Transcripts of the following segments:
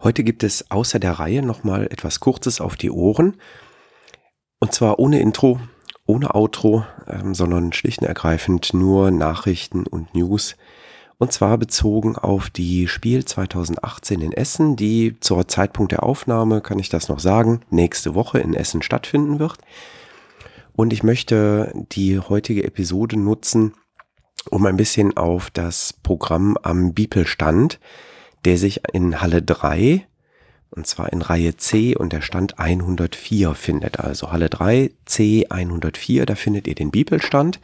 Heute gibt es außer der Reihe nochmal etwas Kurzes auf die Ohren. Und zwar ohne Intro, ohne Outro, ähm, sondern schlicht und ergreifend nur Nachrichten und News. Und zwar bezogen auf die Spiel 2018 in Essen, die zur Zeitpunkt der Aufnahme, kann ich das noch sagen, nächste Woche in Essen stattfinden wird. Und ich möchte die heutige Episode nutzen, um ein bisschen auf das Programm am Bibelstand der sich in Halle 3, und zwar in Reihe C und der Stand 104 findet. Also Halle 3, C 104, da findet ihr den Bibelstand.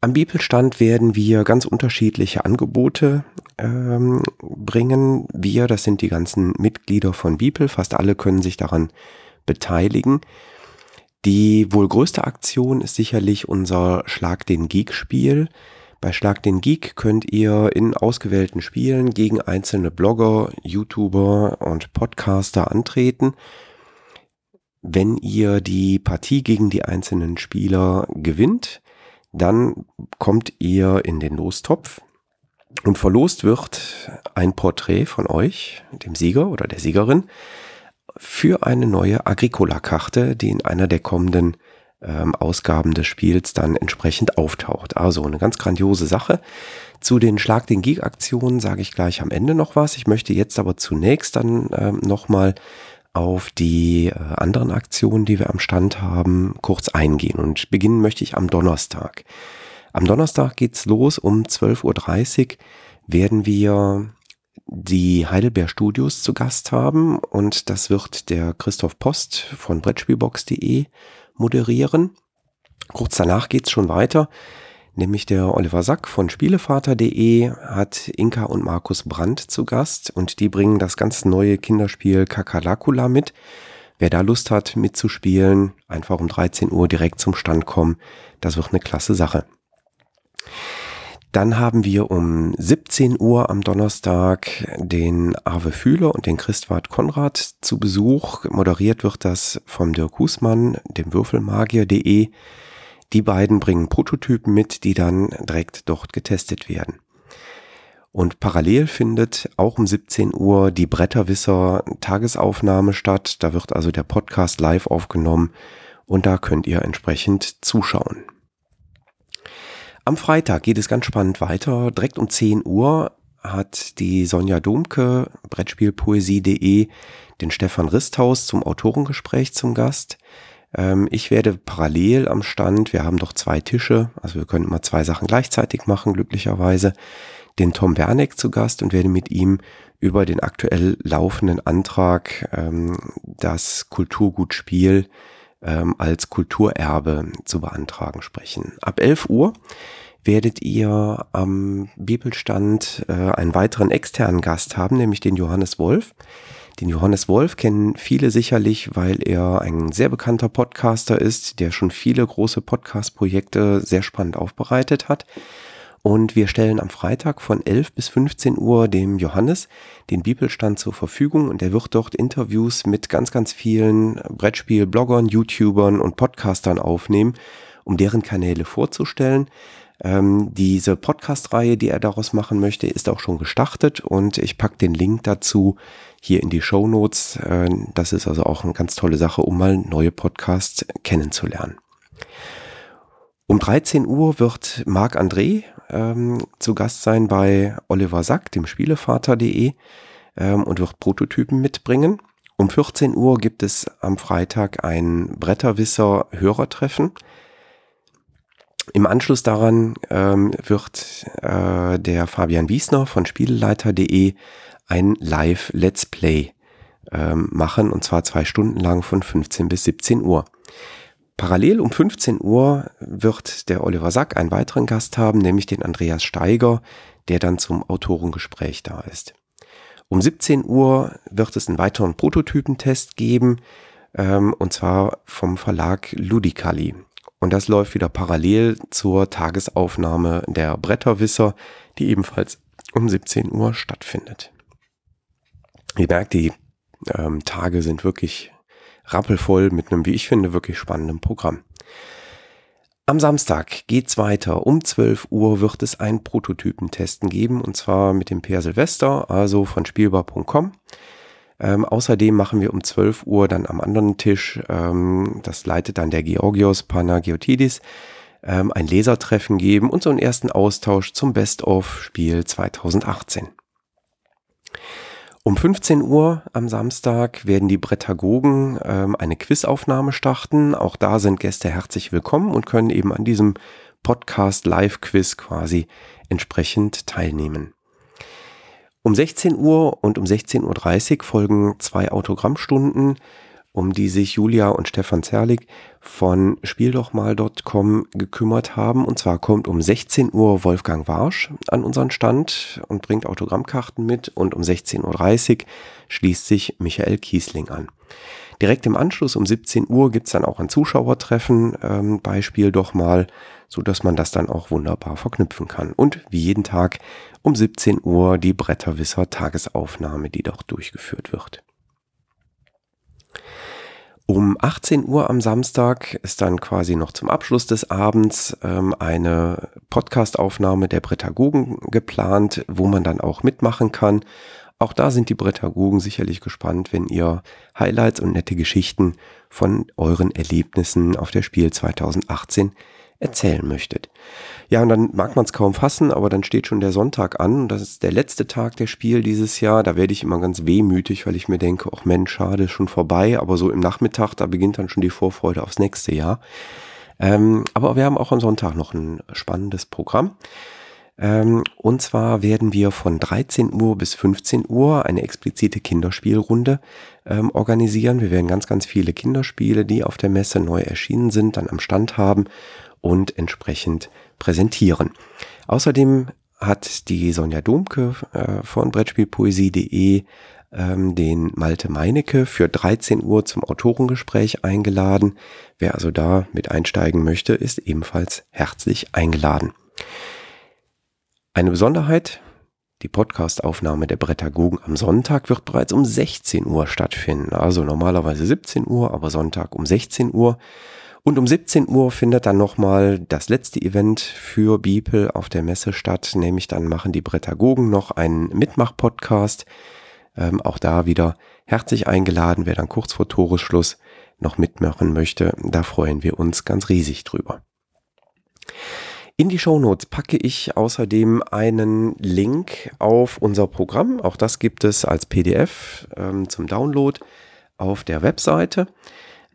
Am Bibelstand werden wir ganz unterschiedliche Angebote ähm, bringen. Wir, das sind die ganzen Mitglieder von Bibel, fast alle können sich daran beteiligen. Die wohl größte Aktion ist sicherlich unser Schlag den Geek Spiel. Bei Schlag den Geek könnt ihr in ausgewählten Spielen gegen einzelne Blogger, YouTuber und Podcaster antreten. Wenn ihr die Partie gegen die einzelnen Spieler gewinnt, dann kommt ihr in den Lostopf und verlost wird ein Porträt von euch, dem Sieger oder der Siegerin, für eine neue Agricola-Karte, die in einer der kommenden ähm, Ausgaben des Spiels dann entsprechend auftaucht. Also eine ganz grandiose Sache. Zu den Schlag den Geek Aktionen sage ich gleich am Ende noch was. Ich möchte jetzt aber zunächst dann ähm, nochmal auf die äh, anderen Aktionen, die wir am Stand haben, kurz eingehen. Und beginnen möchte ich am Donnerstag. Am Donnerstag geht's los. Um 12.30 Uhr werden wir die Heidelberg Studios zu Gast haben und das wird der Christoph Post von Brettspielbox.de moderieren. Kurz danach geht's schon weiter, nämlich der Oliver Sack von Spielevater.de hat Inka und Markus Brandt zu Gast und die bringen das ganz neue Kinderspiel Kakalakula mit. Wer da Lust hat mitzuspielen, einfach um 13 Uhr direkt zum Stand kommen. Das wird eine klasse Sache. Dann haben wir um 17 Uhr am Donnerstag den Arve Fühler und den Christwart Konrad zu Besuch. Moderiert wird das vom Dirk Husmann, dem Würfelmagier.de. Die beiden bringen Prototypen mit, die dann direkt dort getestet werden. Und parallel findet auch um 17 Uhr die Bretterwisser Tagesaufnahme statt. Da wird also der Podcast live aufgenommen und da könnt ihr entsprechend zuschauen. Am Freitag geht es ganz spannend weiter. Direkt um 10 Uhr hat die Sonja Domke, Brettspielpoesie.de, den Stefan Risthaus zum Autorengespräch zum Gast. Ähm, ich werde parallel am Stand, wir haben doch zwei Tische, also wir können immer zwei Sachen gleichzeitig machen, glücklicherweise, den Tom Werneck zu Gast und werde mit ihm über den aktuell laufenden Antrag, ähm, das Kulturgutspiel ähm, als Kulturerbe zu beantragen sprechen. Ab 11 Uhr werdet ihr am Bibelstand äh, einen weiteren externen Gast haben, nämlich den Johannes Wolf. Den Johannes Wolf kennen viele sicherlich, weil er ein sehr bekannter Podcaster ist, der schon viele große Podcast-Projekte sehr spannend aufbereitet hat. Und wir stellen am Freitag von 11 bis 15 Uhr dem Johannes den Bibelstand zur Verfügung und er wird dort Interviews mit ganz, ganz vielen Brettspiel-Bloggern, YouTubern und Podcastern aufnehmen, um deren Kanäle vorzustellen. Ähm, diese Podcast-Reihe, die er daraus machen möchte, ist auch schon gestartet und ich pack den Link dazu hier in die Show Notes. Äh, das ist also auch eine ganz tolle Sache, um mal neue Podcasts kennenzulernen. Um 13 Uhr wird Marc André ähm, zu Gast sein bei Oliver Sack, dem Spielevater.de ähm, und wird Prototypen mitbringen. Um 14 Uhr gibt es am Freitag ein Bretterwisser-Hörertreffen. Im Anschluss daran ähm, wird äh, der Fabian Wiesner von Spieleleiter.de ein Live-Let's Play ähm, machen und zwar zwei Stunden lang von 15 bis 17 Uhr. Parallel um 15 Uhr wird der Oliver Sack einen weiteren Gast haben, nämlich den Andreas Steiger, der dann zum Autorengespräch da ist. Um 17 Uhr wird es einen weiteren Prototypentest geben, ähm, und zwar vom Verlag Ludicali. Und das läuft wieder parallel zur Tagesaufnahme der Bretterwisser, die ebenfalls um 17 Uhr stattfindet. Ihr merkt, die ähm, Tage sind wirklich rappelvoll mit einem, wie ich finde, wirklich spannenden Programm. Am Samstag geht's weiter. Um 12 Uhr wird es ein Prototypentesten geben und zwar mit dem Per Silvester, also von spielbar.com. Ähm, außerdem machen wir um 12 Uhr dann am anderen Tisch, ähm, das leitet dann der Georgios Panagiotidis, ähm, ein Lesertreffen geben und so einen ersten Austausch zum Best-of-Spiel 2018. Um 15 Uhr am Samstag werden die Brettagogen ähm, eine Quizaufnahme starten. Auch da sind Gäste herzlich willkommen und können eben an diesem Podcast Live-Quiz quasi entsprechend teilnehmen. Um 16 Uhr und um 16.30 Uhr folgen zwei Autogrammstunden um die sich Julia und Stefan Zerlig von Spieldochmal.com gekümmert haben. Und zwar kommt um 16 Uhr Wolfgang Warsch an unseren Stand und bringt Autogrammkarten mit. Und um 16.30 Uhr schließt sich Michael Kiesling an. Direkt im Anschluss um 17 Uhr gibt's dann auch ein Zuschauertreffen ähm, bei Spiel doch mal, so dass man das dann auch wunderbar verknüpfen kann. Und wie jeden Tag um 17 Uhr die Bretterwisser Tagesaufnahme, die dort durchgeführt wird. Um 18 Uhr am Samstag ist dann quasi noch zum Abschluss des Abends ähm, eine Podcastaufnahme der Bretagogen geplant, wo man dann auch mitmachen kann. Auch da sind die Bretagogen sicherlich gespannt, wenn ihr Highlights und nette Geschichten von euren Erlebnissen auf der Spiel 2018 erzählen möchtet. Ja, und dann mag man es kaum fassen, aber dann steht schon der Sonntag an. Das ist der letzte Tag der Spiel dieses Jahr. Da werde ich immer ganz wehmütig, weil ich mir denke, ach Mensch, schade, schon vorbei. Aber so im Nachmittag, da beginnt dann schon die Vorfreude aufs nächste Jahr. Ähm, aber wir haben auch am Sonntag noch ein spannendes Programm. Ähm, und zwar werden wir von 13 Uhr bis 15 Uhr eine explizite Kinderspielrunde ähm, organisieren. Wir werden ganz, ganz viele Kinderspiele, die auf der Messe neu erschienen sind, dann am Stand haben und entsprechend präsentieren. Außerdem hat die Sonja Domke äh, von Brettspielpoesie.de ähm, den Malte Meinecke für 13 Uhr zum Autorengespräch eingeladen. Wer also da mit einsteigen möchte, ist ebenfalls herzlich eingeladen. Eine Besonderheit, die Podcastaufnahme der Brettagogen am Sonntag wird bereits um 16 Uhr stattfinden. Also normalerweise 17 Uhr, aber Sonntag um 16 Uhr. Und um 17 Uhr findet dann nochmal das letzte Event für Beeple auf der Messe statt, nämlich dann machen die Brettagogen noch einen Mitmach-Podcast. Ähm, auch da wieder herzlich eingeladen, wer dann kurz vor Toresschluss noch mitmachen möchte. Da freuen wir uns ganz riesig drüber. In die Shownotes packe ich außerdem einen Link auf unser Programm. Auch das gibt es als PDF ähm, zum Download auf der Webseite.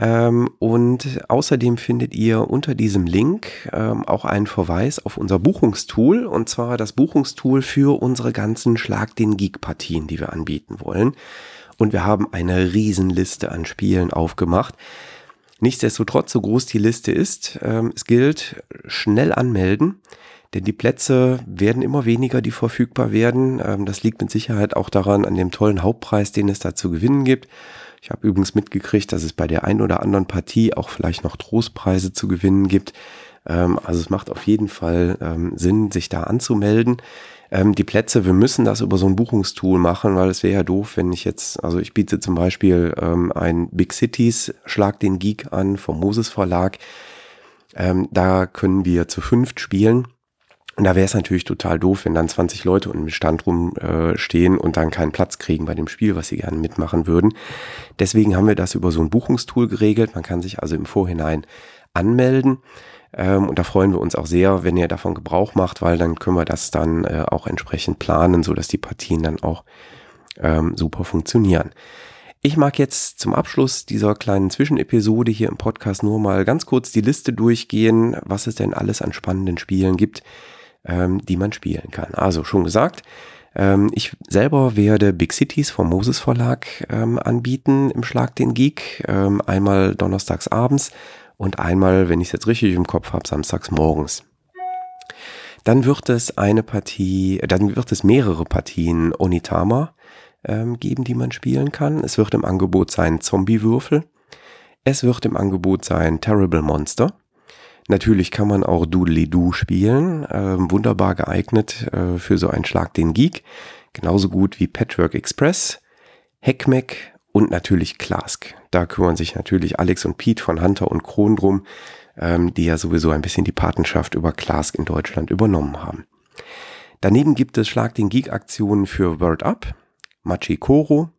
Ähm, und außerdem findet ihr unter diesem Link ähm, auch einen Verweis auf unser Buchungstool und zwar das Buchungstool für unsere ganzen Schlag den Geek Partien, die wir anbieten wollen. Und wir haben eine Riesenliste an Spielen aufgemacht. Nichtsdestotrotz, so groß die Liste ist, ähm, es gilt schnell anmelden, denn die Plätze werden immer weniger, die verfügbar werden. Das liegt mit Sicherheit auch daran, an dem tollen Hauptpreis, den es da zu gewinnen gibt. Ich habe übrigens mitgekriegt, dass es bei der einen oder anderen Partie auch vielleicht noch Trostpreise zu gewinnen gibt. Ähm, also es macht auf jeden Fall ähm, Sinn, sich da anzumelden. Ähm, die Plätze, wir müssen das über so ein Buchungstool machen, weil es wäre ja doof, wenn ich jetzt, also ich biete zum Beispiel ein Big Cities Schlag den Geek an vom Moses Verlag. Da können wir zu fünft spielen. Und da wäre es natürlich total doof, wenn dann 20 Leute im Stand rumstehen äh, und dann keinen Platz kriegen bei dem Spiel, was sie gerne mitmachen würden. Deswegen haben wir das über so ein Buchungstool geregelt. Man kann sich also im Vorhinein anmelden. Ähm, und da freuen wir uns auch sehr, wenn ihr davon Gebrauch macht, weil dann können wir das dann äh, auch entsprechend planen, so dass die Partien dann auch ähm, super funktionieren. Ich mag jetzt zum Abschluss dieser kleinen Zwischenepisode hier im Podcast nur mal ganz kurz die Liste durchgehen, was es denn alles an spannenden Spielen gibt, ähm, die man spielen kann. Also schon gesagt, ähm, ich selber werde Big Cities vom Moses Verlag ähm, anbieten im Schlag den Geek. Ähm, einmal donnerstags abends und einmal, wenn ich es jetzt richtig im Kopf habe, samstags morgens. Dann wird es eine Partie, dann wird es mehrere Partien Onitama ähm, geben, die man spielen kann. Es wird im Angebot sein Zombie-Würfel. Es wird im Angebot sein Terrible Monster. Natürlich kann man auch Doodly Doo spielen. Ähm, wunderbar geeignet äh, für so einen Schlag den Geek. Genauso gut wie Patchwork Express, Heckmeck und natürlich Klask. Da kümmern sich natürlich Alex und Pete von Hunter und Kron drum. ähm, die ja sowieso ein bisschen die Patenschaft über Klask in Deutschland übernommen haben. Daneben gibt es Schlag den Geek Aktionen für Word Up, Machikoro,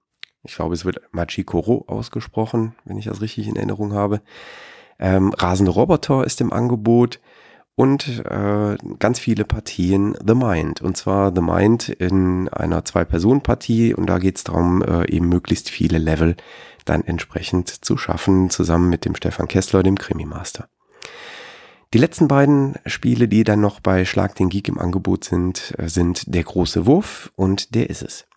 ich glaube es wird Machikoro ausgesprochen, wenn ich das richtig in Erinnerung habe. Ähm, Rasende Roboter ist im Angebot und äh, ganz viele Partien The Mind. Und zwar The Mind in einer Zwei-Personen-Partie und da geht es darum, äh, eben möglichst viele Level dann entsprechend zu schaffen, zusammen mit dem Stefan Kessler, dem Krimi-Master. Die letzten beiden Spiele, die dann noch bei Schlag den Geek im Angebot sind, äh, sind Der große Wurf und Der ist es.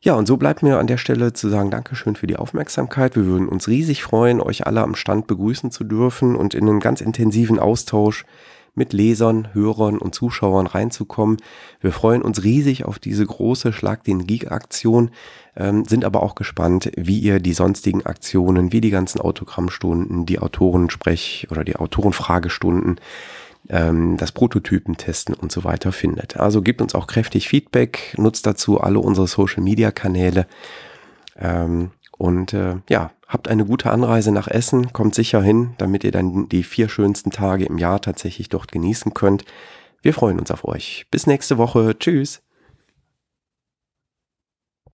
Ja, und so bleibt mir an der Stelle zu sagen, Dankeschön für die Aufmerksamkeit. Wir würden uns riesig freuen, euch alle am Stand begrüßen zu dürfen und in einen ganz intensiven Austausch mit Lesern, Hörern und Zuschauern reinzukommen. Wir freuen uns riesig auf diese große Schlag den Geek Aktion, ähm, sind aber auch gespannt, wie ihr die sonstigen Aktionen, wie die ganzen Autogrammstunden, die Autorensprech- oder die Autorenfragestunden ähm, das Prototypen testen und so weiter findet. Also gebt uns auch kräftig Feedback, nutzt dazu alle unsere Social-Media-Kanäle ähm, und äh, ja, habt eine gute Anreise nach Essen, kommt sicher hin, damit ihr dann die vier schönsten Tage im Jahr tatsächlich dort genießen könnt. Wir freuen uns auf euch. Bis nächste Woche. Tschüss.